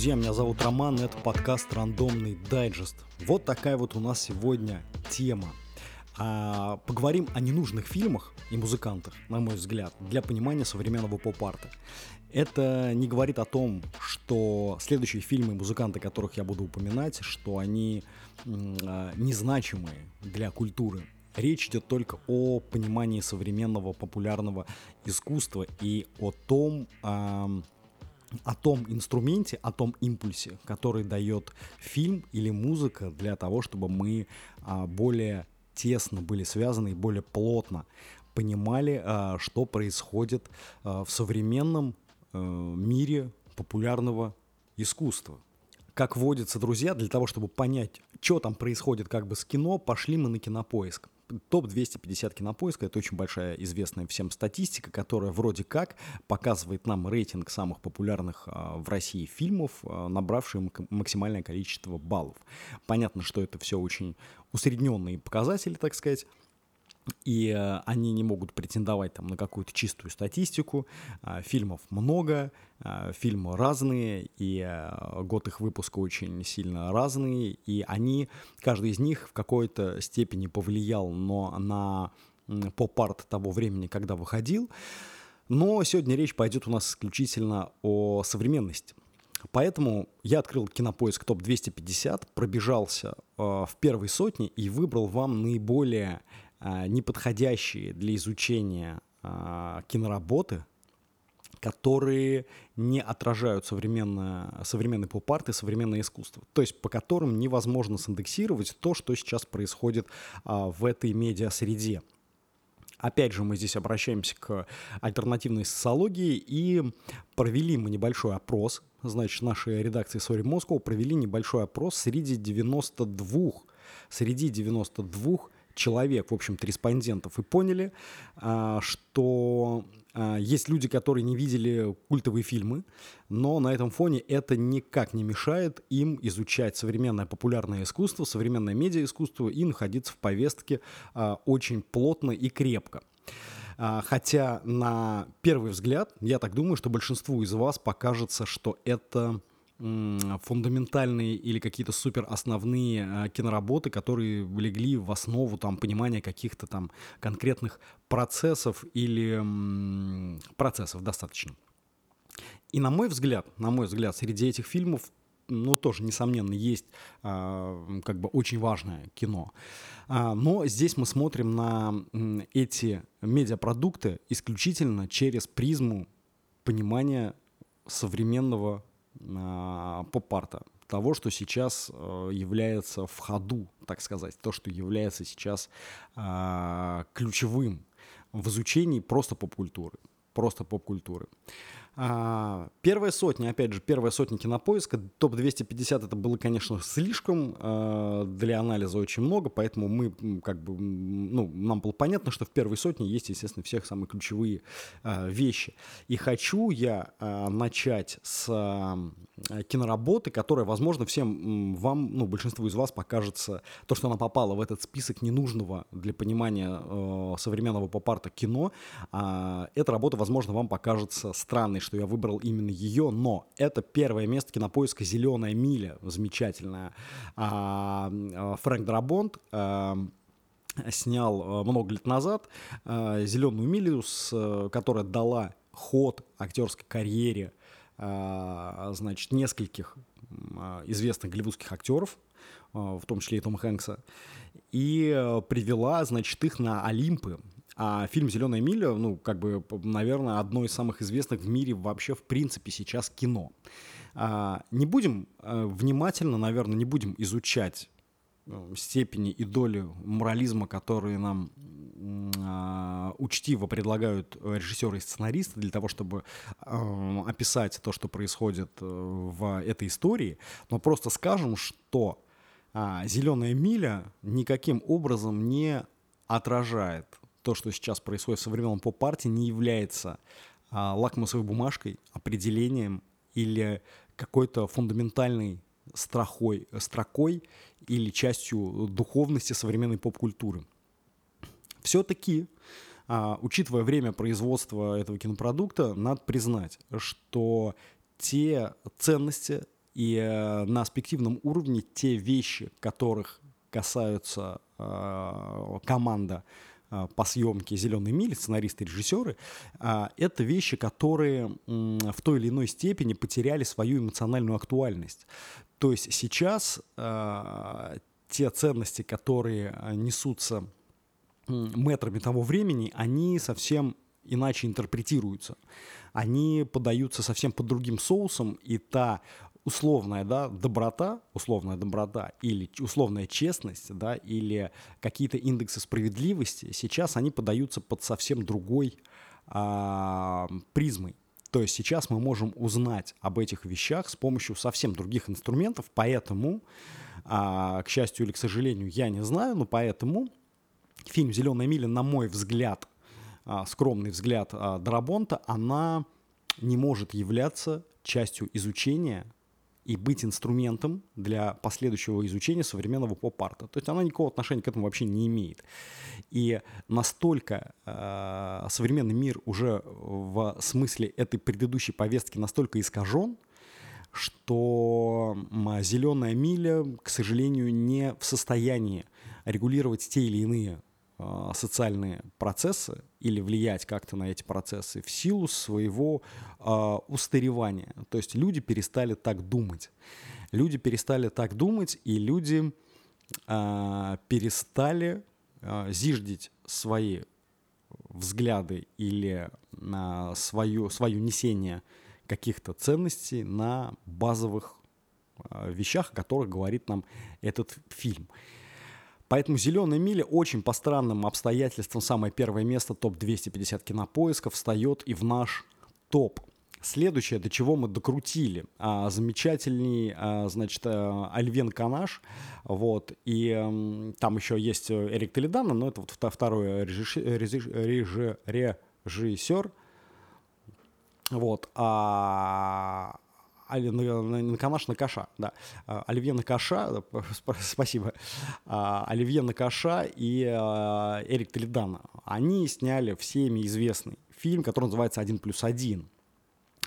друзья, меня зовут Роман, это подкаст «Рандомный дайджест». Вот такая вот у нас сегодня тема. А, поговорим о ненужных фильмах и музыкантах, на мой взгляд, для понимания современного поп-арта. Это не говорит о том, что следующие фильмы и музыканты, которых я буду упоминать, что они а, незначимые для культуры. Речь идет только о понимании современного популярного искусства и о том, о том инструменте, о том импульсе, который дает фильм или музыка для того, чтобы мы а, более тесно были связаны и более плотно понимали, а, что происходит а, в современном а, мире популярного искусства. Как водится, друзья, для того, чтобы понять, что там происходит как бы с кино, пошли мы на кинопоиск топ-250 кинопоиска, это очень большая известная всем статистика, которая вроде как показывает нам рейтинг самых популярных а, в России фильмов, а, набравших максимальное количество баллов. Понятно, что это все очень усредненные показатели, так сказать, и э, они не могут претендовать там на какую-то чистую статистику. Э, фильмов много, э, фильмы разные, и э, год их выпуска очень сильно разный, и они, каждый из них в какой-то степени повлиял но на поп-арт того времени, когда выходил. Но сегодня речь пойдет у нас исключительно о современности. Поэтому я открыл кинопоиск топ-250, пробежался э, в первой сотне и выбрал вам наиболее а, неподходящие для изучения а, киноработы, которые не отражают современное, современный поп-арт и современное искусство. То есть по которым невозможно синдексировать то, что сейчас происходит а, в этой медиа-среде. Опять же, мы здесь обращаемся к альтернативной социологии и провели мы небольшой опрос. Значит, нашей редакции Sorry Moscow провели небольшой опрос среди 92, среди 92 человек, в общем-то, респондентов, и поняли, а, что а, есть люди, которые не видели культовые фильмы, но на этом фоне это никак не мешает им изучать современное популярное искусство, современное медиаискусство и находиться в повестке а, очень плотно и крепко. Хотя на первый взгляд, я так думаю, что большинству из вас покажется, что это фундаментальные или какие-то супер основные э, киноработы, которые легли в основу там понимания каких-то там конкретных процессов или процессов достаточно. И на мой взгляд, на мой взгляд, среди этих фильмов ну, тоже, несомненно, есть а, как бы очень важное кино. А, но здесь мы смотрим на эти медиапродукты исключительно через призму понимания современного а, поп-арта, того, что сейчас э, является в ходу, так сказать, то, что является сейчас а, ключевым в изучении просто поп-культуры. Просто поп-культуры. А, первая сотня, опять же, первая сотня кинопоиска, топ-250 это было, конечно, слишком, а, для анализа очень много, поэтому мы, как бы, ну, нам было понятно, что в первой сотне есть, естественно, всех самые ключевые а, вещи. И хочу я начать с киноработы, которая, возможно, всем вам, ну, большинству из вас покажется, то, что она попала в этот список ненужного для понимания современного поп-арта кино, эта работа, возможно, вам покажется странной, что я выбрал именно ее, но это первое место кинопоиска. «Зеленая миля», замечательная. А, а, Фрэнк Драбонт а, снял много лет назад «Зеленую милю», которая дала ход актерской карьере значит, нескольких известных голливудских актеров, в том числе и Тома Хэнкса, и привела, значит, их на Олимпы а фильм «Зеленая миля», ну, как бы, наверное, одно из самых известных в мире вообще, в принципе, сейчас кино. А, не будем а, внимательно, наверное, не будем изучать э, степени и доли морализма, которые нам э, учтиво предлагают режиссеры и сценаристы для того, чтобы э, описать то, что происходит в этой истории, но просто скажем, что э, «Зеленая миля» никаким образом не отражает то, что сейчас происходит в современном поп-парте, не является а, лакмусовой бумажкой, определением или какой-то фундаментальной страхой, строкой или частью духовности современной поп-культуры. Все-таки, а, учитывая время производства этого кинопродукта, надо признать, что те ценности, И э, на аспективном уровне те вещи, которых касаются э, команда по съемке «Зеленой мили», сценаристы режиссеры, э, это вещи, которые в той или иной степени потеряли свою эмоциональную актуальность. То есть сейчас э, те ценности, которые несутся метрами того времени, они совсем иначе интерпретируются. Они подаются совсем под другим соусом, и та условная да, доброта, условная доброта или условная честность, да, или какие-то индексы справедливости, сейчас они подаются под совсем другой а, призмой. То есть сейчас мы можем узнать об этих вещах с помощью совсем других инструментов, поэтому, а, к счастью или к сожалению, я не знаю, но поэтому фильм «Зеленая миля», на мой взгляд, а, скромный взгляд а, Дарабонта, она не может являться частью изучения и быть инструментом для последующего изучения современного поп-арта. То есть она никакого отношения к этому вообще не имеет. И настолько э, современный мир уже в смысле этой предыдущей повестки настолько искажен, что зеленая миля, к сожалению, не в состоянии регулировать те или иные социальные процессы или влиять как-то на эти процессы в силу своего э, устаревания. То есть люди перестали так думать. Люди перестали так думать, и люди э, перестали э, зиждить свои взгляды или на свое, свое несение каких-то ценностей на базовых э, вещах, о которых говорит нам этот фильм. Поэтому «Зеленая миля» очень по странным обстоятельствам самое первое место топ-250 кинопоисков встает и в наш топ. Следующее, до чего мы докрутили, а, замечательный, а, значит, а, Альвен Канаш, вот, и а, там еще есть Эрик Толедано, но это вот второй режиссер, режиссер вот, а Наканаш Накаша, да. А, Оливье Накаша, спасибо. А, Оливье Накаша и а, Эрик Толедано. Они сняли всеми известный фильм, который называется «Один плюс один».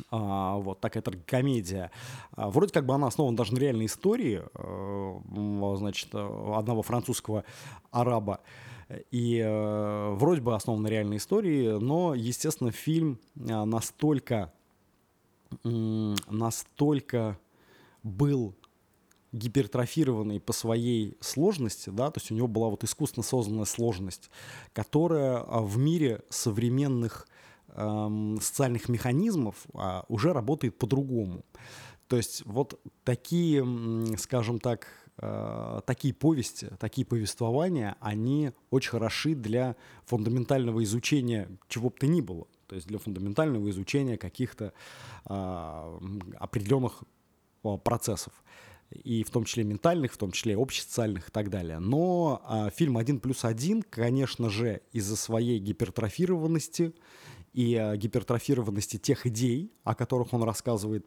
Вот такая комедия. А, вроде как бы она основана даже на реальной истории, значит, одного французского араба. И э, вроде бы основан на реальной истории, но, естественно, фильм настолько настолько был гипертрофированный по своей сложности, да, то есть у него была вот искусственно созданная сложность, которая а, в мире современных эм, социальных механизмов а, уже работает по-другому. То есть вот такие, скажем так, э, такие повести, такие повествования, они очень хороши для фундаментального изучения чего бы то ни было то есть для фундаментального изучения каких-то а, определенных а, процессов и в том числе ментальных, в том числе общесоциальных и так далее. Но а, фильм «Один плюс один», конечно же, из-за своей гипертрофированности и а, гипертрофированности тех идей, о которых он рассказывает,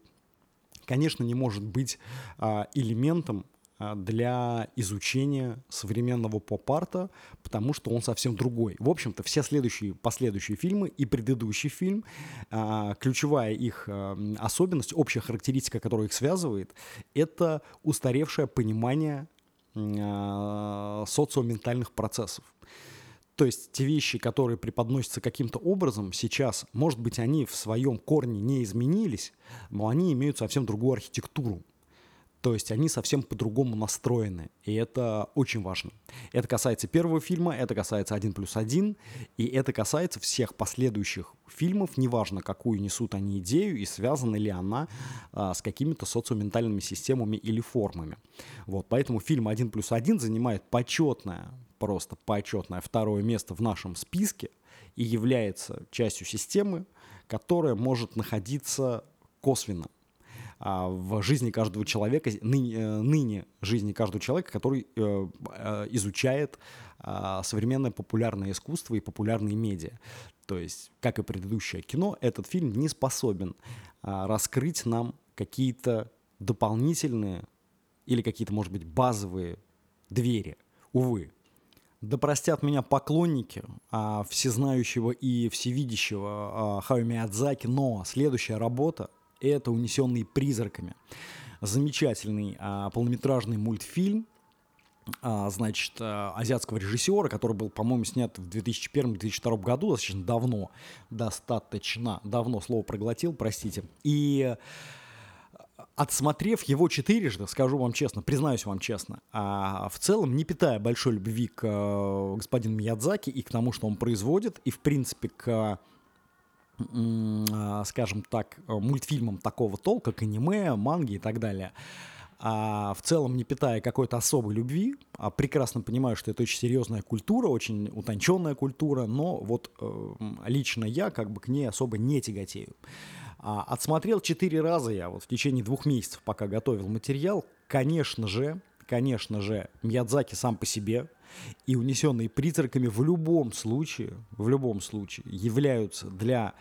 конечно, не может быть а, элементом для изучения современного поп-арта, потому что он совсем другой. В общем-то, все следующие, последующие фильмы и предыдущий фильм, а, ключевая их а, особенность, общая характеристика, которая их связывает, это устаревшее понимание социоментальных процессов. То есть те вещи, которые преподносятся каким-то образом сейчас, может быть, они в своем корне не изменились, но они имеют совсем другую архитектуру. То есть они совсем по-другому настроены, и это очень важно. Это касается первого фильма, это касается «Один плюс один», и это касается всех последующих фильмов, неважно, какую несут они идею и связана ли она а, с какими-то социоментальными системами или формами. Вот, поэтому фильм «Один плюс один» занимает почетное, просто почетное второе место в нашем списке и является частью системы, которая может находиться косвенно в жизни каждого человека, ныне, э, ныне жизни каждого человека, который э, э, изучает а, современное популярное искусство и популярные медиа. То есть, как и предыдущее кино, этот фильм не способен а, раскрыть нам какие-то дополнительные или какие-то, может быть, базовые двери. Увы. Да простят меня поклонники а, всезнающего и всевидящего а, Хао Миядзаки, но следующая работа это «Унесенные призраками». замечательный а, полнометражный мультфильм, а, значит, а, азиатского режиссера, который был, по-моему, снят в 2001-2002 году, достаточно давно, достаточно давно, слово проглотил, простите. И отсмотрев его четырежды, скажу вам честно, признаюсь вам честно, а в целом не питая большой любви к э, господину Миядзаки и к тому, что он производит, и в принципе к скажем так, мультфильмам такого толка, как аниме, манги и так далее, а в целом не питая какой-то особой любви, а прекрасно понимаю, что это очень серьезная культура, очень утонченная культура, но вот э, лично я как бы к ней особо не тяготею. А, отсмотрел четыре раза я вот в течение двух месяцев, пока готовил материал. Конечно же, конечно же, Мьядзаки сам по себе и унесенные призраками в любом случае, в любом случае являются для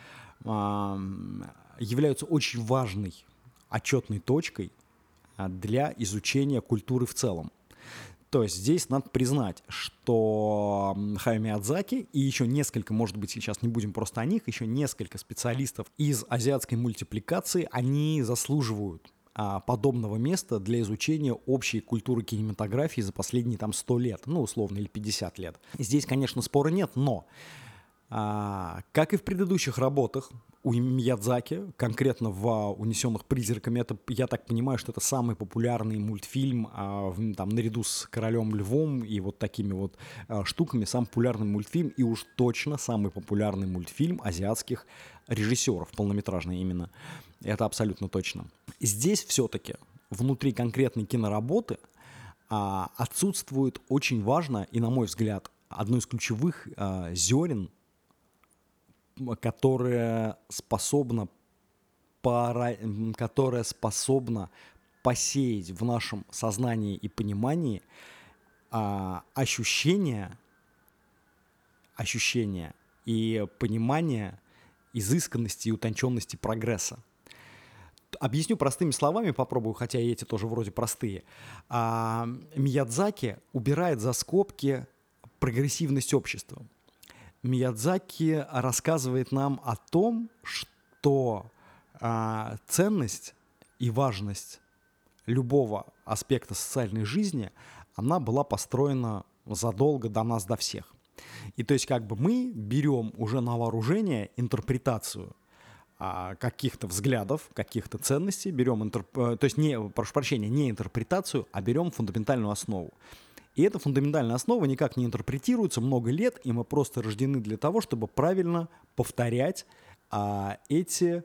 являются очень важной отчетной точкой а, для изучения культуры в целом. То есть здесь надо признать, что Хайо Миядзаки и еще несколько, может быть, сейчас не будем просто о них, еще несколько специалистов из азиатской мультипликации, они заслуживают подобного места для изучения общей культуры кинематографии за последние там 100 лет, ну, условно, или 50 лет. Здесь, конечно, спора нет, но а, как и в предыдущих работах, у Миядзаки, конкретно в «Унесенных призраками», это, я так понимаю, что это самый популярный мультфильм, а, там, наряду с «Королем Львом» и вот такими вот а, штуками, самый популярный мультфильм и уж точно самый популярный мультфильм азиатских режиссеров, полнометражный именно. Это абсолютно точно. Здесь все-таки внутри конкретной киноработы а, отсутствует очень важно и, на мой взгляд, одно из ключевых а, зерен которая способна пора, которая способна посеять в нашем сознании и понимании а, ощущения, ощущения и понимание изысканности и утонченности прогресса. Объясню простыми словами, попробую, хотя и эти тоже вроде простые. А, Миядзаки убирает за скобки прогрессивность общества. Миядзаки рассказывает нам о том, что а, ценность и важность любого аспекта социальной жизни, она была построена задолго до нас, до всех. И то есть как бы мы берем уже на вооружение интерпретацию а, каких-то взглядов, каких-то ценностей, берем, интерп... Э, то есть не, прошу прощения, не интерпретацию, а берем фундаментальную основу. И эта фундаментальная основа никак не интерпретируется много лет, и мы просто рождены для того, чтобы правильно повторять а, эти,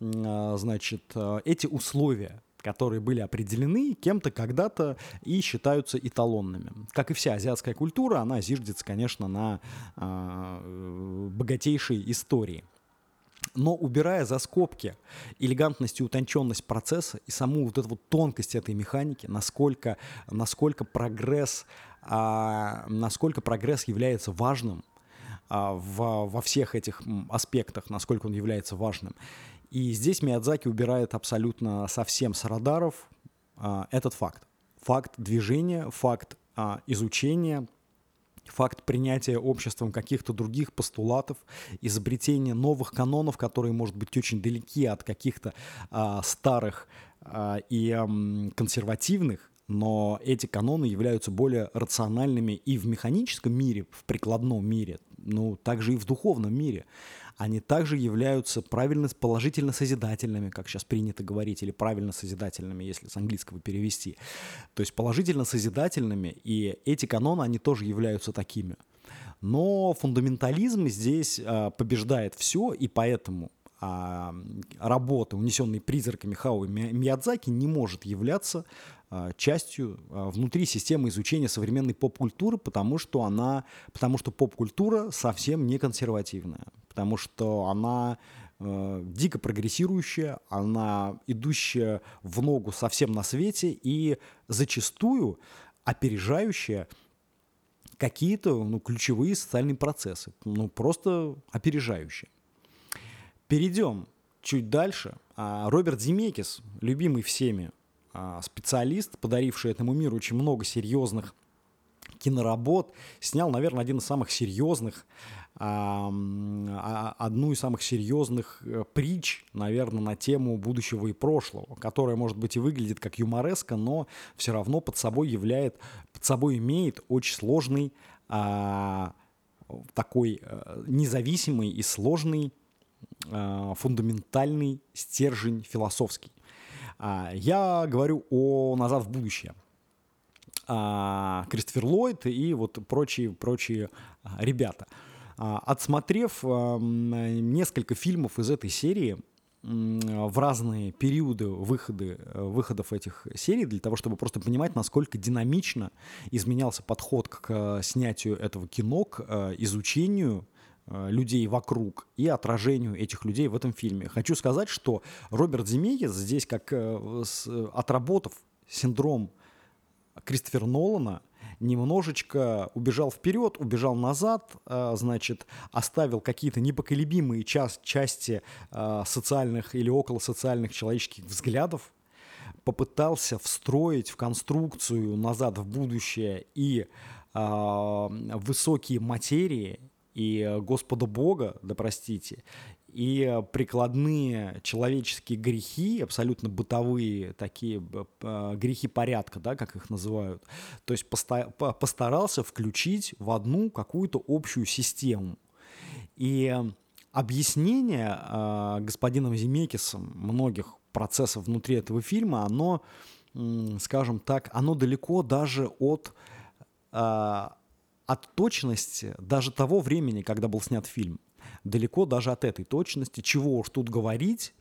а, значит, а, эти условия, которые были определены кем-то когда-то и считаются эталонными. Как и вся азиатская культура, она зиждется, конечно, на а, богатейшей истории. Но убирая за скобки элегантность и утонченность процесса и саму вот эту вот тонкость этой механики, насколько, насколько прогресс, а, насколько прогресс является важным а, в, во всех этих аспектах, насколько он является важным. И здесь Миядзаки убирает абсолютно совсем с радаров а, этот факт. Факт движения, факт а, изучения, факт принятия обществом каких-то других постулатов, изобретение новых канонов, которые, может быть, очень далеки от каких-то а, старых а, и а, консервативных, но эти каноны являются более рациональными и в механическом мире, в прикладном мире, ну, также и в духовном мире они также являются правильно, положительно созидательными, как сейчас принято говорить, или правильно созидательными, если с английского перевести. То есть положительно созидательными, и эти каноны, они тоже являются такими. Но фундаментализм здесь а, побеждает все, и поэтому а, работа, унесенные призраками Хау Миядзаки, не может являться а, частью а, внутри системы изучения современной поп-культуры, потому что она, потому что поп-культура совсем не консервативная, потому что она э, дико прогрессирующая, она идущая в ногу совсем на свете и зачастую опережающая какие-то ну, ключевые социальные процессы, ну просто опережающие. Перейдем чуть дальше. А, Роберт Земекис, любимый всеми а, специалист, подаривший этому миру очень много серьезных киноработ, снял, наверное, один из самых серьезных, а, одну из самых серьезных э, притч, наверное, на тему будущего и прошлого, которая, может быть, и выглядит как юмореска, но все равно под собой являет, под собой имеет очень сложный такой а, независимый и сложный фундаментальный стержень философский. А, я говорю о «Назад в будущее». А, Кристофер Ллойд и вот прочие, прочие а, ребята. Отсмотрев несколько фильмов из этой серии, в разные периоды выходы, выходов этих серий для того, чтобы просто понимать, насколько динамично изменялся подход к снятию этого кино, к изучению людей вокруг и отражению этих людей в этом фильме. Хочу сказать, что Роберт Земекис здесь, как э, отработав синдром Кристофера Нолана немножечко убежал вперед, убежал назад, а, значит, оставил какие-то непоколебимые час, части социальных или около социальных человеческих взглядов, попытался встроить в конструкцию назад в будущее и э, высокие материи и Господа Бога, да простите, и прикладные человеческие грехи, абсолютно бытовые такие э, грехи порядка, да, как их называют, то есть постарался включить в одну какую-то общую систему. И объяснение э, господином Земекисом многих процессов внутри этого фильма, оно, скажем так, оно далеко даже от э, от точности даже того времени, когда был снят фильм далеко даже от этой точности. Чего уж тут говорить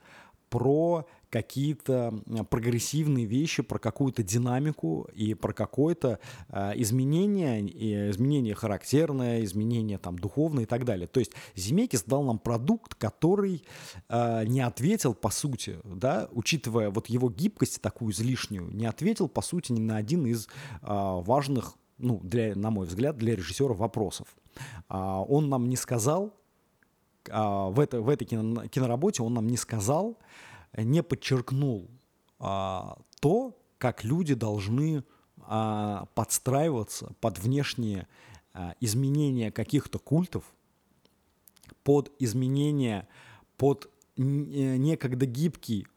про какие-то прогрессивные вещи, про какую-то динамику и про какое-то э, изменение, и изменение характерное, изменение там духовное и так далее. То есть Земекис дал нам продукт, который э, не ответил по сути, да, учитывая вот его гибкость такую излишнюю, не ответил по сути ни на один из э, важных, ну, для, на мой взгляд, для режиссера вопросов. Э, он нам не сказал, а, в, это, в этой кино, киноработе он нам не сказал, не подчеркнул а, то, как люди должны а, подстраиваться под внешние а, изменения каких-то культов, под изменения, под э, некогда гибкий,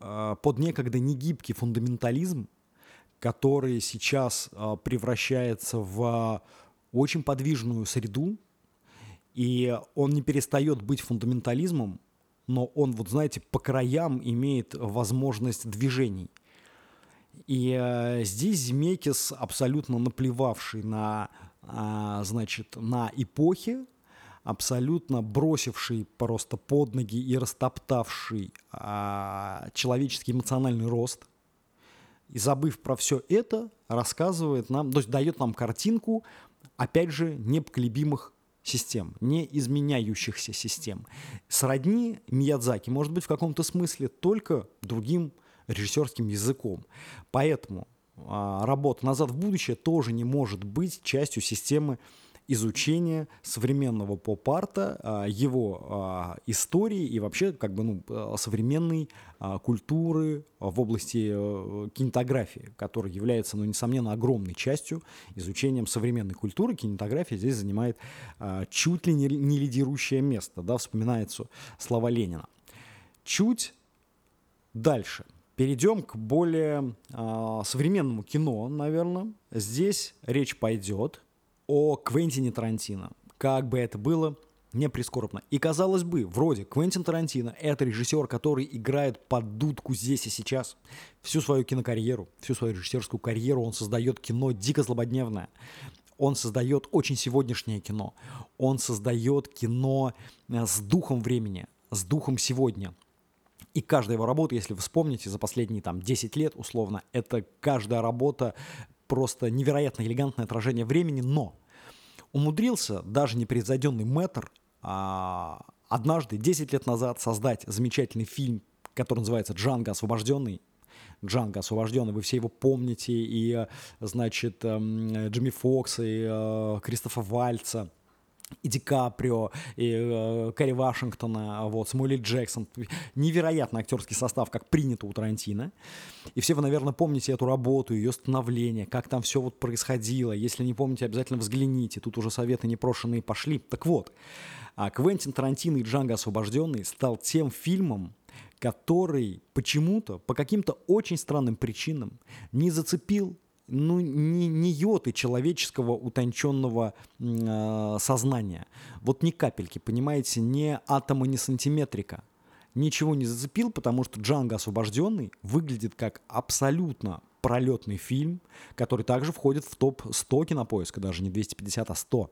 а, под некогда негибкий фундаментализм, который сейчас а, превращается в очень подвижную среду, и он не перестает быть фундаментализмом, но он, вот знаете, по краям имеет возможность движений. И э, здесь Змекис, абсолютно наплевавший на, э, значит, на эпохи, абсолютно бросивший просто под ноги и растоптавший человеческий эмоциональный рост, и забыв про все это, рассказывает нам, то есть дает нам картинку, опять же, непоколебимых систем, не изменяющихся систем. Сродни Миядзаки, может быть, в каком-то смысле только другим режиссерским языком. Поэтому а, работа «Назад в будущее» тоже не может быть частью системы изучения современного поп-арта, а, его а, истории и вообще как бы ну, а, современной культуры в области э, кинематографии, которая является, ну, несомненно, огромной частью изучением современной культуры. Кинематография здесь занимает чуть ли не лидирующее место, да, вспоминается слова Ленина. Чуть дальше. Перейдем к более э, современному кино, наверное. Здесь речь пойдет о Квентине Тарантино. Как бы это было не прискорбно. И казалось бы, вроде Квентин Тарантино — это режиссер, который играет под дудку здесь и сейчас. Всю свою кинокарьеру, всю свою режиссерскую карьеру он создает кино дико злободневное. Он создает очень сегодняшнее кино. Он создает кино э, с духом времени, с духом сегодня. И каждая его работа, если вы вспомните, за последние там 10 лет условно, это каждая работа просто невероятно элегантное отражение времени, но умудрился даже непревзойденный мэтр а, однажды, 10 лет назад, создать замечательный фильм, который называется «Джанго освобожденный». Джанго освобожденный, вы все его помните, и, значит, эм, Джимми Фокса, и э, Кристофа Вальца, и Ди Каприо, и э, Кэрри Вашингтона, вот, Смолли Джексон. Невероятный актерский состав, как принято у Тарантино. И все вы, наверное, помните эту работу, ее становление, как там все вот происходило. Если не помните, обязательно взгляните. Тут уже советы непрошенные пошли. Так вот, а Квентин Тарантино и Джанго Освобожденный стал тем фильмом, который почему-то, по каким-то очень странным причинам, не зацепил ну, не, не йоты человеческого утонченного э, сознания. Вот ни капельки, понимаете, ни атома, ни сантиметрика. Ничего не зацепил, потому что Джанго освобожденный выглядит как абсолютно пролетный фильм, который также входит в топ-100 кинопоиска, даже не 250, а 100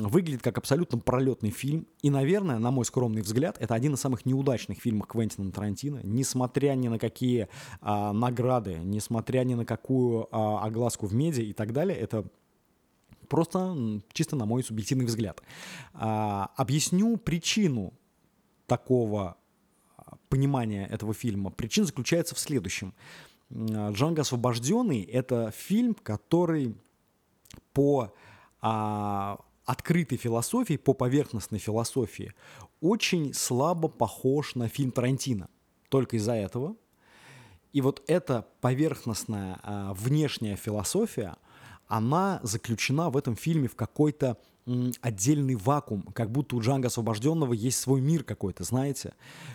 выглядит как абсолютно пролетный фильм. И, наверное, на мой скромный взгляд, это один из самых неудачных фильмов Квентина Тарантино, несмотря ни на какие а, награды, несмотря ни на какую а, огласку в медиа и так далее. Это просто чисто на мой субъективный взгляд. А, объясню причину такого а, понимания этого фильма. Причина заключается в следующем. «Джанго освобожденный» — это фильм, который по а, открытой философии, по поверхностной философии, очень слабо похож на фильм Тарантино. Только из-за этого. И вот эта поверхностная а, внешняя философия, она заключена в этом фильме в какой-то отдельный вакуум, как будто у Джанга Освобожденного есть свой мир какой-то, знаете,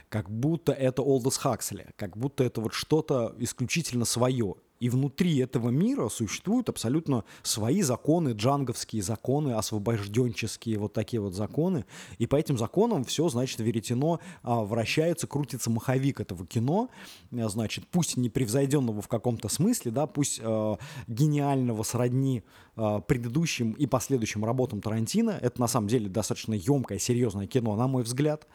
как будто это Олдос Хаксли, как будто это вот что-то исключительно свое. И внутри этого мира существуют абсолютно свои законы, джанговские законы, освобожденческие вот такие вот законы. И по этим законам все, значит, веретено а, вращается, крутится маховик этого кино. А, значит, пусть непревзойденного в каком-то смысле, да, пусть а, гениального сродни а, предыдущим и последующим работам Тарантино. Это на самом деле достаточно емкое, серьезное кино, на мой взгляд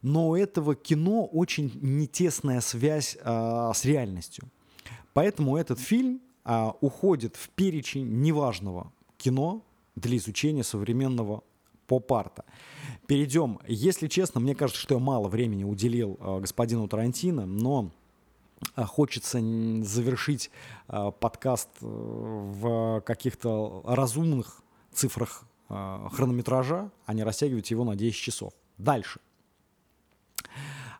но у этого кино очень нетесная связь а, с реальностью. Поэтому этот фильм а, уходит в перечень неважного кино для изучения современного поп-арта. Перейдем. Если честно, мне кажется, что я мало времени уделил а, господину Тарантино, но а, хочется завершить а, подкаст э, в каких-то разумных цифрах а, хронометража, а не растягивать его на 10 часов. Дальше.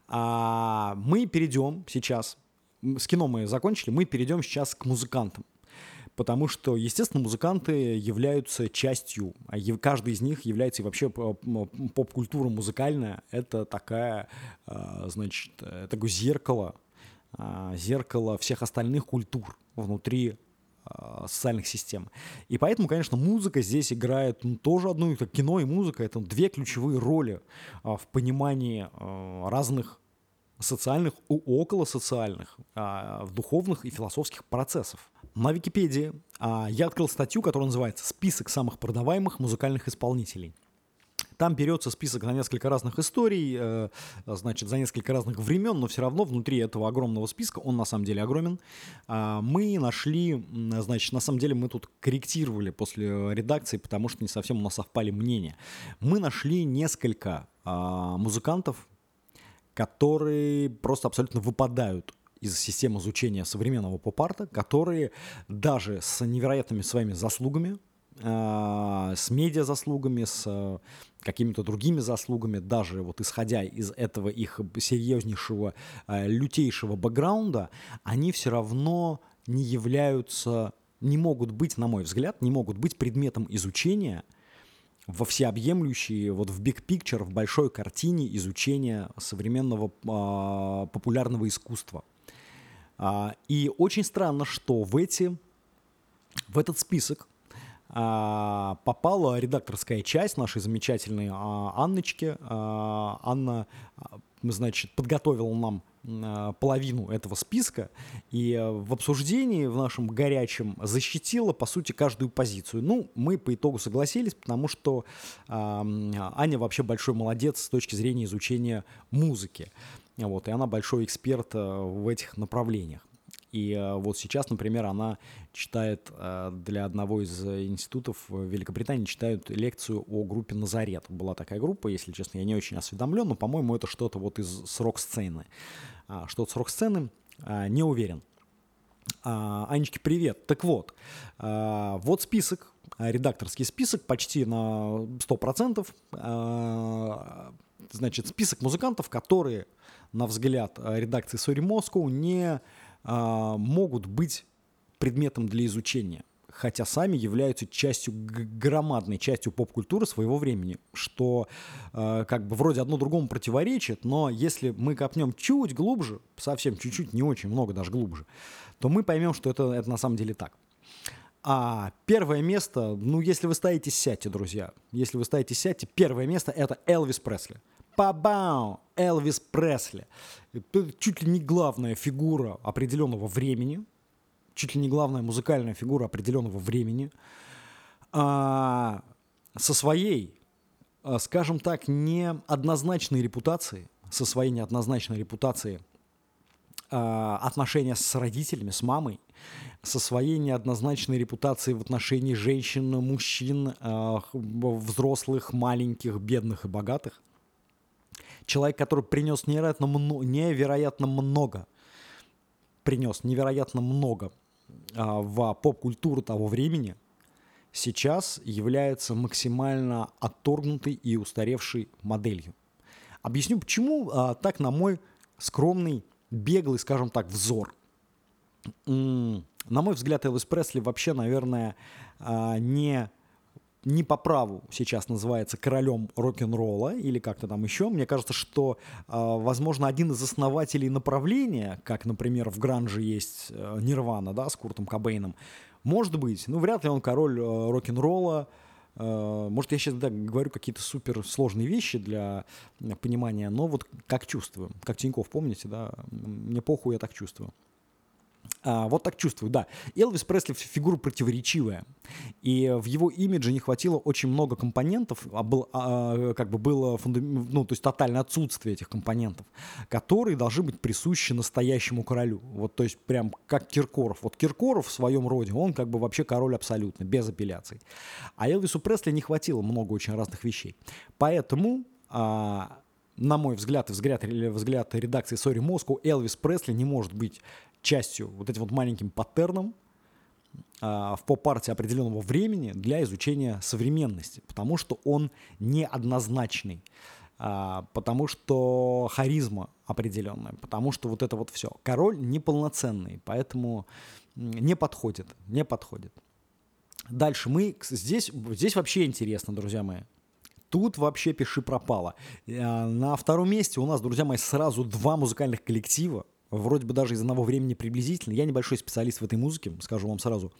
А, мы перейдем сейчас с кино мы закончили, мы перейдем сейчас к музыкантам. Потому что, естественно, музыканты являются частью, а каждый из них является и вообще поп-культура музыкальная. Это такая, а, значит, такое зеркало, а, зеркало всех остальных культур внутри социальных систем. И поэтому, конечно, музыка здесь играет ну, тоже одну, это кино и музыка, это две ключевые роли в понимании разных социальных и околосоциальных, а, духовных и философских процессов. На Википедии а, я открыл статью, которая называется «Список самых продаваемых музыкальных исполнителей». Там берется список на несколько разных историй, э, значит, за несколько разных времен, но все равно внутри этого огромного списка, он на самом деле огромен, э, мы нашли, значит, на самом деле мы тут корректировали после редакции, потому что не совсем у нас совпали мнения. Мы нашли несколько музыкантов, которые просто абсолютно выпадают из системы изучения современного поп-арта, которые даже с невероятными своими заслугами, э, с медиа-заслугами, с э, какими-то другими заслугами, даже вот исходя из этого их серьезнейшего, э, лютейшего бэкграунда, они все равно не являются, не могут быть, на мой взгляд, не могут быть предметом изучения – во всеобъемлющие, вот в big picture, в большой картине изучения современного а, популярного искусства. А, и очень странно, что в эти, в этот список а, попала редакторская часть нашей замечательной а, Анночки. А, Анна, а, значит, подготовила нам Э, половину этого списка и э, в обсуждении в нашем горячем защитила, по сути, каждую позицию. Ну, мы по итогу согласились, потому что э, Аня вообще большой молодец с точки зрения изучения музыки. Вот, и она большой эксперт в этих направлениях. И э, вот сейчас, например, она читает э, для одного из институтов в Великобритании читают лекцию о группе Назарет. Была такая группа, если честно, я не очень осведомлен, но, по-моему, это что-то вот из срок сцены. А, что-то с рок-сцены, а, не уверен. А, Анечки, привет. Так вот, вот список, редакторский список почти на 100%. А, значит, список музыкантов, которые, на взгляд редакции Sorry Moscow, не могут быть предметом для изучения хотя сами являются частью, громадной частью поп-культуры своего времени, что э, как бы вроде одно другому противоречит, но если мы копнем чуть глубже, совсем чуть-чуть, не очень много, даже глубже, то мы поймем, что это, это на самом деле так. А первое место, ну, если вы ставите, сядьте, друзья. Если вы ставите, сядьте. Первое место — это Элвис Пресли. Пабау! Элвис Пресли. Это чуть ли не главная фигура определенного времени, чуть ли не главная музыкальная фигура определенного времени, а, со своей, а, скажем так, неоднозначной репутацией, со своей неоднозначной репутацией отношения с родителями, с мамой, со своей неоднозначной репутацией в отношении женщин, мужчин, а, взрослых, маленьких, бедных и богатых. Человек, который принес невероятно, невероятно много, принес невероятно много а, в поп-культуру того времени сейчас является максимально отторгнутой и устаревшей моделью. Объясню, почему а, так, на мой скромный, беглый, скажем так, взор. На мой взгляд, Элвис Пресли вообще, наверное, а, не не по праву сейчас называется королем рок-н-ролла или как-то там еще. Мне кажется, что, а, возможно, один из основателей направления, как, например, в Гранже есть э, Нирвана, да, с Куртом Кобейном, может быть, ну, вряд ли он король э, рок-н-ролла, может, я сейчас да, говорю какие-то супер сложные вещи для понимания, но вот как чувствую, как Тиньков, помните, да, мне похуй, я так чувствую. А, вот так чувствую, да. Элвис Пресли фигура противоречивая. И в его имидже не хватило очень много компонентов, а был, а, как бы было ну, то есть тотальное отсутствие этих компонентов, которые должны быть присущи настоящему королю. Вот, то есть прям как Киркоров. Вот Киркоров в своем роде, он как бы вообще король абсолютно, без апелляций. А Элвису Пресли не хватило много очень разных вещей. Поэтому а, на мой взгляд и взгляд, взгляд редакции Sorry Moscow, Элвис Пресли не может быть частью, вот этим вот маленьким паттерном а, в поп-арте определенного времени для изучения современности, потому что он неоднозначный, а, потому что харизма определенная, потому что вот это вот все. Король неполноценный, поэтому не подходит, не подходит. Дальше мы здесь, здесь вообще интересно, друзья мои. Тут вообще пиши пропало. А, на втором месте у нас, друзья мои, сразу два музыкальных коллектива, вроде бы даже из одного времени приблизительно. Я небольшой специалист в этой музыке, скажу вам сразу.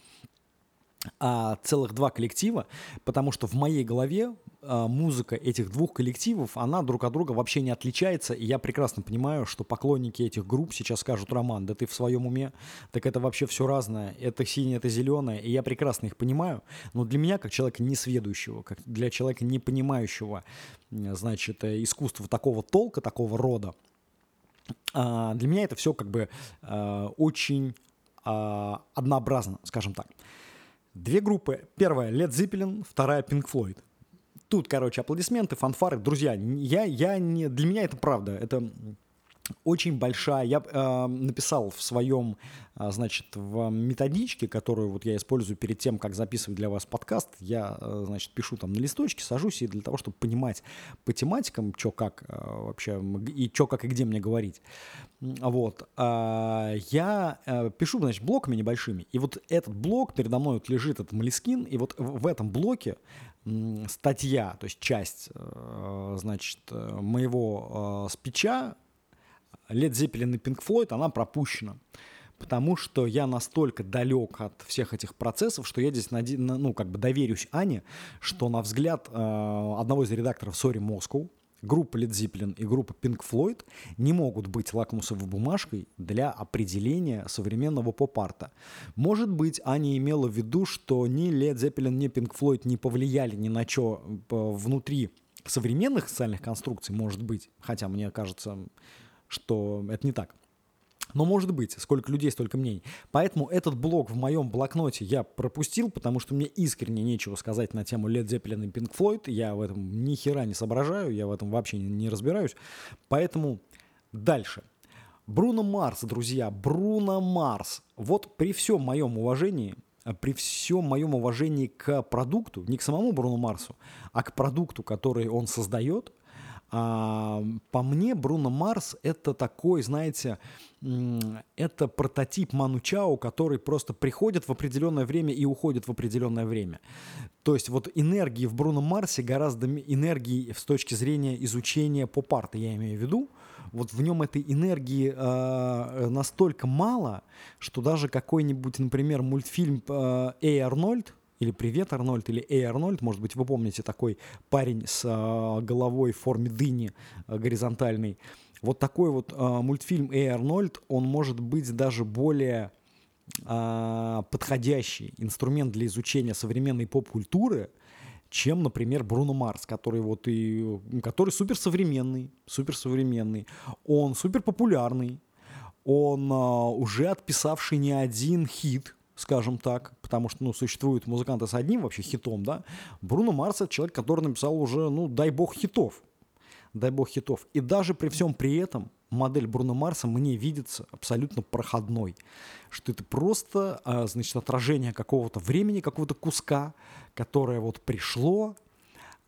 А целых два коллектива, потому что в моей голове а, музыка этих двух коллективов, она друг от друга вообще не отличается, и я прекрасно понимаю, что поклонники этих групп сейчас скажут, Роман, да ты в своем уме, так это вообще все разное, это синее, это зеленое, и я прекрасно их понимаю, но для меня, как человека несведущего, как для человека не понимающего, значит, искусства такого толка, такого рода, для меня это все как бы а, очень а, однообразно, скажем так. Две группы. Первая Led Zeppelin, вторая Pink Floyd. Тут, короче, аплодисменты, фанфары. Друзья, я, я не, для меня это правда. Это очень большая. Я э, написал в своем, э, значит, в методичке, которую вот я использую перед тем, как записывать для вас подкаст, я, э, значит, пишу там на листочке, сажусь и для того, чтобы понимать по тематикам, что как э, вообще и что как и где мне говорить. Вот. Э, я э, пишу, значит, блоками небольшими. И вот этот блок передо мной вот лежит, этот Малискин, и вот в, этом блоке статья, то есть часть, э, значит, э, моего э, спича Led Zeppelin и Pink Floyd, она пропущена. Потому что я настолько далек от всех этих процессов, что я здесь, ну, как бы доверюсь Ане, что на взгляд э, одного из редакторов Sorry Moscow, группа Led Zeppelin и группа Pink Floyd не могут быть лакмусовой бумажкой для определения современного поп-арта. Может быть, Аня имела в виду, что ни Led Zeppelin, ни Pink Floyd не повлияли ни на что э, внутри современных социальных конструкций, может быть, хотя мне кажется, что это не так. Но может быть, сколько людей, столько мнений. Поэтому этот блок в моем блокноте я пропустил, потому что мне искренне нечего сказать на тему Led Zeppelin и Pink Floyd. Я в этом ни хера не соображаю, я в этом вообще не разбираюсь. Поэтому дальше. Бруно Марс, друзья, Бруно Марс. Вот при всем моем уважении, при всем моем уважении к продукту, не к самому Бруно Марсу, а к продукту, который он создает, а, по мне, Бруно Марс это такой, знаете, это прототип Ману Чао, который просто приходит в определенное время и уходит в определенное время. То есть вот энергии в Бруно Марсе гораздо энергии с точки зрения изучения поп-арта, я имею в виду, вот в нем этой энергии э, настолько мало, что даже какой-нибудь, например, мультфильм э, «Эй, Арнольд», или «Привет, Арнольд», или «Эй, Арнольд», может быть, вы помните такой парень с э, головой в форме дыни э, горизонтальной. Вот такой вот э, мультфильм «Эй, Арнольд», он может быть даже более подходящий инструмент для изучения современной поп-культуры, чем, например, Бруно Марс, который вот и который суперсовременный, суперсовременный, он суперпопулярный, он а, уже отписавший не один хит, скажем так, потому что, ну, существуют музыканты с одним вообще хитом, да, Бруно Марс — это человек, который написал уже, ну, дай бог хитов, дай бог хитов. И даже при всем при этом модель Бруно Марса мне видится абсолютно проходной, что это просто, а, значит, отражение какого-то времени, какого-то куска, которое вот пришло,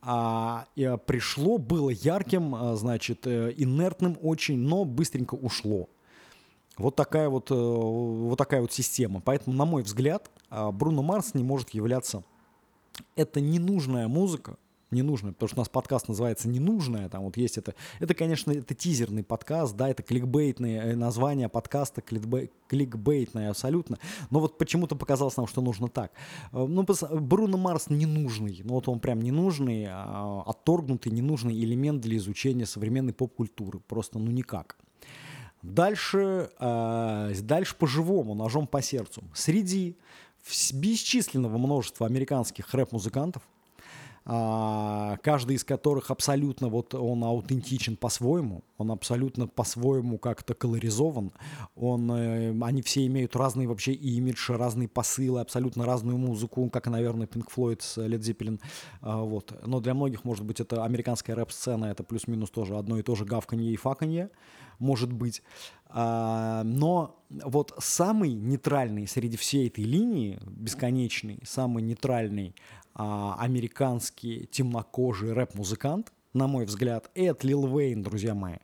а, и а, пришло, было ярким, а, значит, э, инертным очень, но быстренько ушло. Вот такая вот, э, вот такая вот система. Поэтому, на мой взгляд, а, Бруно Марс не может являться... Это ненужная музыка, ненужная, потому что у нас подкаст называется «Ненужная», там вот есть это, это, конечно, это тизерный подкаст, да, это кликбейтное э, название подкаста, кликбей, кликбейтное абсолютно, но вот почему-то показалось нам, что нужно так. Э, ну, Бруно Марс ненужный, ну вот он прям ненужный, а, отторгнутый, ненужный элемент для изучения современной поп-культуры, просто ну никак. Дальше, э, дальше по-живому, ножом по сердцу. Среди бесчисленного множества американских рэп-музыкантов, каждый из которых абсолютно вот он аутентичен по-своему, он абсолютно по-своему как-то колоризован, он, э, они все имеют разный вообще имидж, разные посылы, абсолютно разную музыку, как, наверное, Pink Floyd с Led Zeppelin, а, вот. Но для многих, может быть, это американская рэп-сцена, это плюс-минус тоже одно и то же гавканье и факанье, может быть. А, но вот самый нейтральный среди всей этой линии, бесконечный, самый нейтральный а, американский темнокожий рэп-музыкант, на мой взгляд, это Лил Вейн, друзья мои.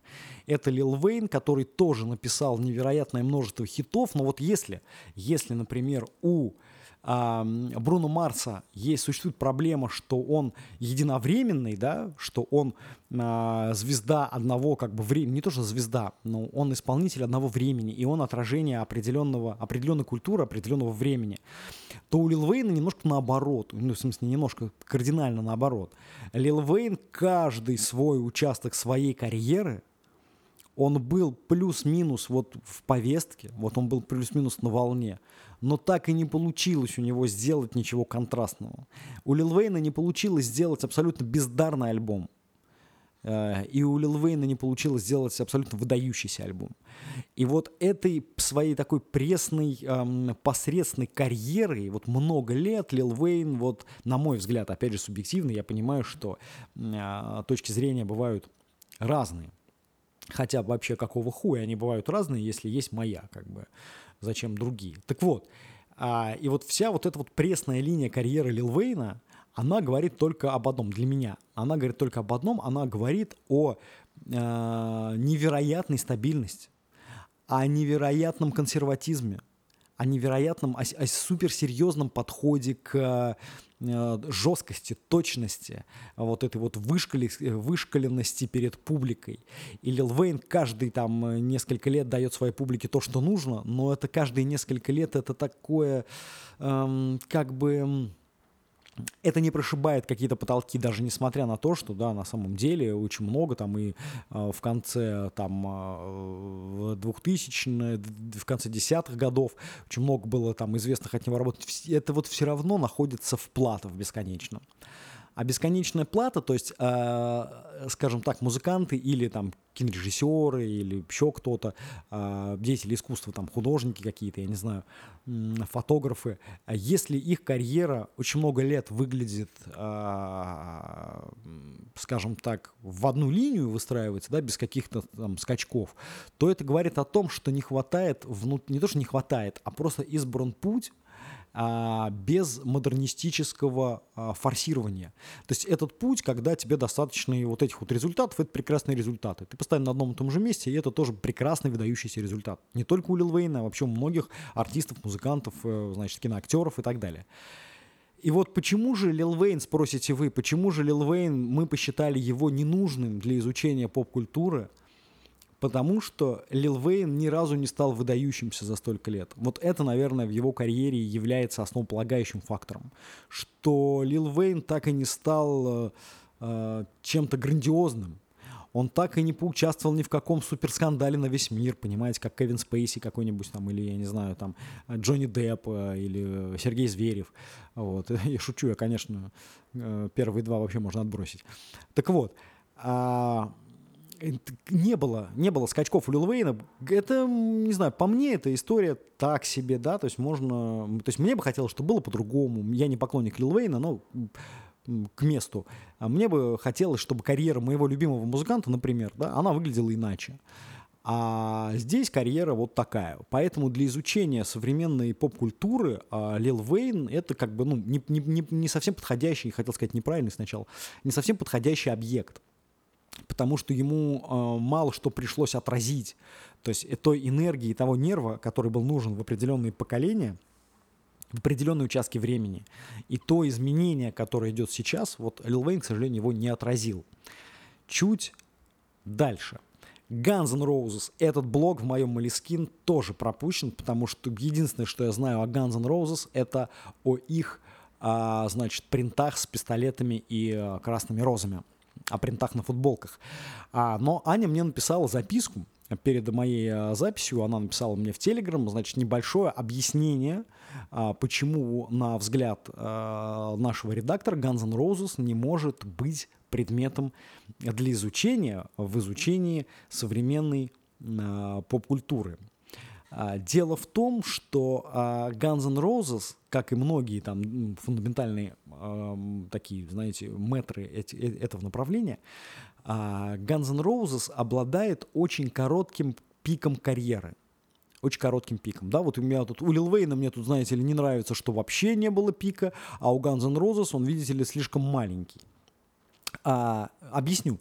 Это Лил Вейн, который тоже написал невероятное множество хитов, но вот если, если, например, у Бруно Марса есть, существует проблема, что он единовременный, да, что он а, звезда одного как бы времени, не то что звезда, но он исполнитель одного времени, и он отражение определенного, определенной культуры, определенного времени, то у Лил Вейна немножко наоборот, ну, в смысле, немножко кардинально наоборот. Лил Вейн каждый свой участок своей карьеры он был плюс-минус вот в повестке, вот он был плюс-минус на волне, но так и не получилось у него сделать ничего контрастного. У Лил Вейна не получилось сделать абсолютно бездарный альбом. Э, и у Лил Вейна не получилось сделать абсолютно выдающийся альбом. И вот этой своей такой пресной, эм, посредственной карьерой, вот много лет Лил Вейн, вот на мой взгляд, опять же субъективно, я понимаю, что э, точки зрения бывают разные. Хотя вообще какого хуя они бывают разные, если есть моя, как бы, зачем другие. Так вот, а, и вот вся вот эта вот пресная линия карьеры Лил Вейна, она говорит только об одном для меня. Она говорит только об одном, она говорит о э, невероятной стабильности, о невероятном консерватизме, о невероятном, о, о суперсерьезном подходе к жесткости, точности, вот этой вот вышкали, вышкаленности перед публикой. И Лил Вейн каждый там э, несколько лет дает своей публике то, что нужно, но это каждые несколько лет это такое эм, как бы это не прошибает какие-то потолки, даже несмотря на то, что, да, на самом деле очень много там и э, в конце там э, 2000 в конце десятых годов очень много было там известных от него работ. Это вот все равно находится в платах бесконечно. А бесконечная плата, то есть, э, скажем так, музыканты или там кинорежиссеры или еще кто-то, э, деятели искусства, там художники какие-то, я не знаю, фотографы, если их карьера очень много лет выглядит, э, скажем так, в одну линию выстраивается, да, без каких-то там скачков, то это говорит о том, что не хватает, внут... не то, что не хватает, а просто избран путь, а, без модернистического а, форсирования. То есть этот путь, когда тебе достаточно вот этих вот результатов, это прекрасные результаты. Ты постоянно на одном и том же месте, и это тоже прекрасный выдающийся результат. Не только у Лил Вейна, а вообще у многих артистов, музыкантов, э, значит, киноактеров и так далее. И вот почему же Лил Вейн, спросите вы, почему же Лил Вейн, мы посчитали его ненужным для изучения поп-культуры – потому что Лил Вейн ни разу не стал выдающимся за столько лет. Вот это, наверное, в его карьере является основополагающим фактором, что Лил Вейн так и не стал э, э, чем-то грандиозным. Он так и не поучаствовал ни в каком суперскандале на весь мир, понимаете, как Кевин Спейси какой-нибудь там, или, я не знаю, там, Джонни Депп, или Сергей Зверев. Вот. Я шучу, я, конечно, э, первые два вообще можно отбросить. Так вот, а, не было, не было скачков у Лил. Это, не знаю, по мне эта история так себе, да, то есть можно... То есть мне бы хотелось, чтобы было по-другому. Я не поклонник Лил но к месту. А мне бы хотелось, чтобы карьера моего любимого музыканта, например, да, она выглядела иначе. А здесь карьера вот такая. Поэтому для изучения современной поп-культуры а, Лил Вейн это как бы ну, не, не, не совсем подходящий, хотел сказать неправильный сначала, не совсем подходящий объект потому что ему э, мало что пришлось отразить. То есть той энергии, того нерва, который был нужен в определенные поколения, в определенные участки времени. И то изменение, которое идет сейчас, вот Лил Вейн, к сожалению, его не отразил. Чуть дальше. Guns N' Roses. Этот блог в моем Малискин тоже пропущен, потому что единственное, что я знаю о Guns N' Roses, это о их, а, значит, принтах с пистолетами и а, красными розами о принтах на футболках. А, но Аня мне написала записку перед моей а, записью, она написала мне в Телеграм, значит, небольшое объяснение, а, почему, на взгляд а, нашего редактора, Guns N' Roses не может быть предметом для изучения в изучении современной поп-культуры. Дело в том, что Guns N' Roses, как и многие там фундаментальные такие, знаете, метры эти, э, этого направления, а, Guns N' Roses обладает очень коротким пиком карьеры очень коротким пиком. Да, вот у меня тут, у Лил Вейна мне тут, знаете ли, не нравится, что вообще не было пика, а у Guns N' Roses он, видите ли, слишком маленький. А, объясню.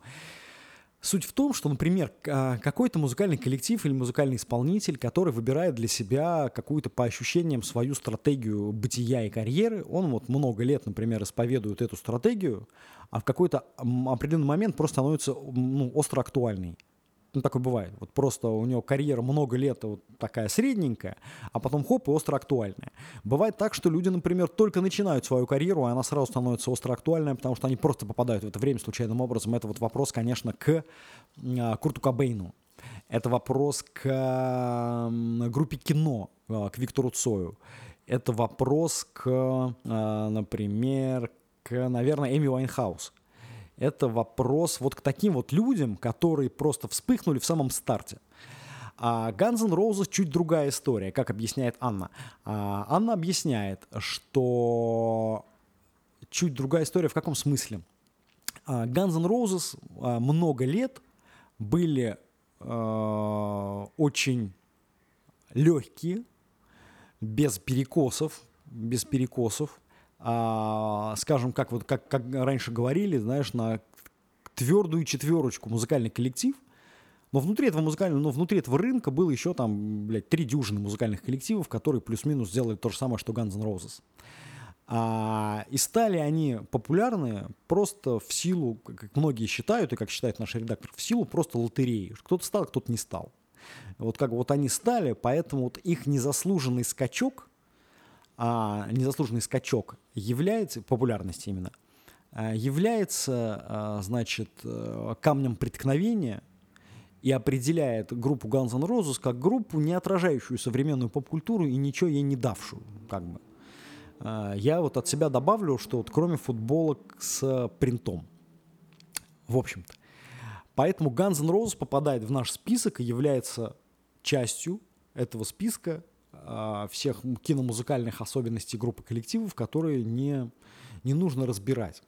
Суть в том, что, например, а, какой-то музыкальный коллектив или музыкальный исполнитель, который выбирает для себя какую-то по ощущениям свою стратегию бытия и карьеры, он вот много лет, например, исповедует эту стратегию, а в какой-то определенный момент просто становится ну, остро актуальной ну, такое бывает. Вот просто у него карьера много лет вот такая средненькая, а потом хоп, и остро актуальная. Бывает так, что люди, например, только начинают свою карьеру, и она сразу становится остро актуальная, потому что они просто попадают в это время случайным образом. Это вот вопрос, конечно, к а, Курту Кобейну. Это вопрос к а, группе кино, а, к Виктору Цою. Это вопрос к, а, например, к, наверное, Эми Уайнхаус это вопрос вот к таким вот людям, которые просто вспыхнули в самом старте. А Guns N' Roses чуть другая история, как объясняет Анна. А Анна объясняет, что чуть другая история в каком смысле? А Guns N' Roses а, много лет были э, очень легкие, без перекосов, без перекосов, а, скажем, как вот как, как раньше говорили, знаешь, на твердую четверочку музыкальный коллектив, но внутри этого музыкального, но внутри этого рынка было еще там, блядь, три дюжины музыкальных коллективов, которые плюс-минус сделали то же самое, что Guns N' Roses. А, и стали они популярны просто в силу, как многие считают, и как считает наш редактор, в силу просто лотереи. Кто-то стал, кто-то не стал. Вот как вот они стали, поэтому вот их незаслуженный скачок – а, незаслуженный скачок является, популярности именно, а, является, а, значит, э, камнем преткновения и определяет группу Guns N' Roses как группу, не отражающую современную поп-культуру и ничего ей не давшую, как бы. А, я вот от себя добавлю, что вот кроме футболок с принтом. В общем-то. Поэтому Guns N' Roses попадает в наш список и является частью этого списка всех киномузыкальных особенностей группы коллективов, которые не, не нужно разбирать.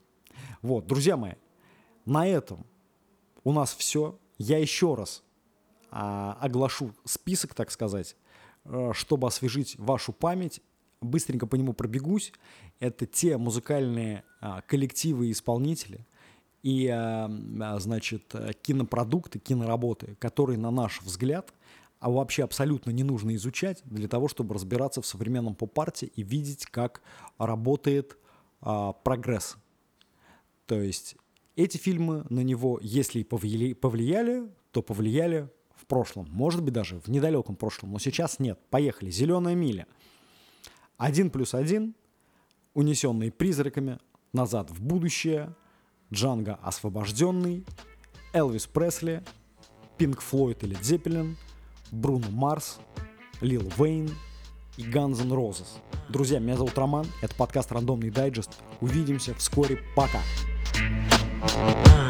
Вот, друзья мои, на этом у нас все. Я еще раз э, оглашу список, так сказать, э, чтобы освежить вашу память. Быстренько по нему пробегусь. Это те музыкальные э, коллективы и исполнители – и, а, значит, кинопродукты, киноработы, которые, на наш взгляд, а вообще абсолютно не нужно изучать для того, чтобы разбираться в современном поп-арте и видеть, как работает а, прогресс. То есть эти фильмы на него, если и повлияли, повлияли, то повлияли в прошлом. Может быть, даже в недалеком прошлом, но сейчас нет. Поехали. «Зеленая миля». Один плюс один, унесенные призраками, назад в будущее – Джанго освобожденный, Элвис Пресли, Пинк Флойд или Дзеппелин, Бруно Марс, Лил Вейн и Guns N' Roses. Друзья, меня зовут Роман, это подкаст «Рандомный дайджест». Увидимся вскоре, пока! thank